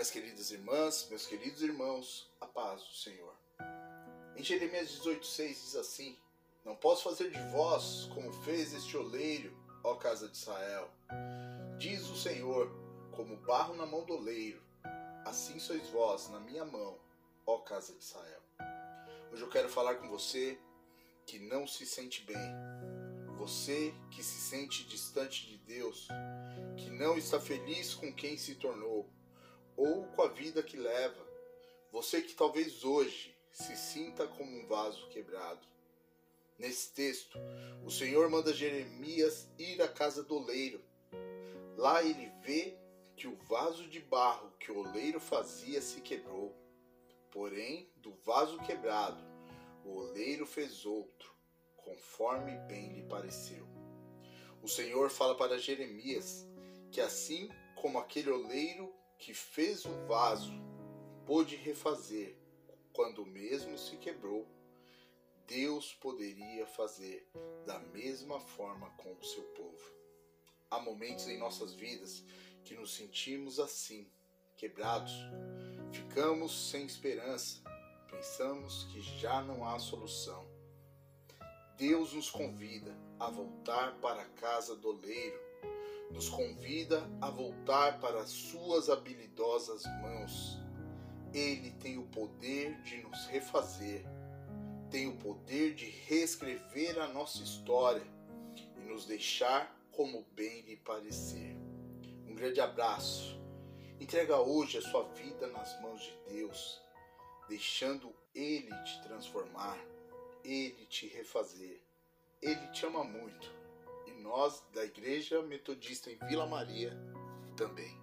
Minhas queridas irmãs, meus queridos irmãos, a paz do Senhor. Em Jeremias 18,6 diz assim: Não posso fazer de vós como fez este oleiro, ó casa de Israel. Diz o Senhor, como barro na mão do oleiro, assim sois vós na minha mão, ó casa de Israel. Hoje eu quero falar com você que não se sente bem, você que se sente distante de Deus, que não está feliz com quem se tornou ou com a vida que leva, você que talvez hoje se sinta como um vaso quebrado. Nesse texto, o Senhor manda Jeremias ir à casa do oleiro. Lá ele vê que o vaso de barro que o oleiro fazia se quebrou. Porém, do vaso quebrado, o oleiro fez outro, conforme bem lhe pareceu. O Senhor fala para Jeremias que assim como aquele oleiro que fez o vaso pôde refazer quando mesmo se quebrou, Deus poderia fazer da mesma forma com o seu povo. Há momentos em nossas vidas que nos sentimos assim, quebrados, ficamos sem esperança, pensamos que já não há solução. Deus nos convida a voltar para a casa do oleiro, nos convida a voltar para as suas habilidosas mãos. Ele tem o poder de nos refazer, tem o poder de reescrever a nossa história e nos deixar como bem lhe parecer. Um grande abraço. Entrega hoje a sua vida nas mãos de Deus, deixando Ele te transformar ele te refazer. Ele te ama muito. Nós, da Igreja Metodista em Vila Maria, também.